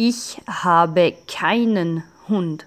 Ich habe keinen Hund.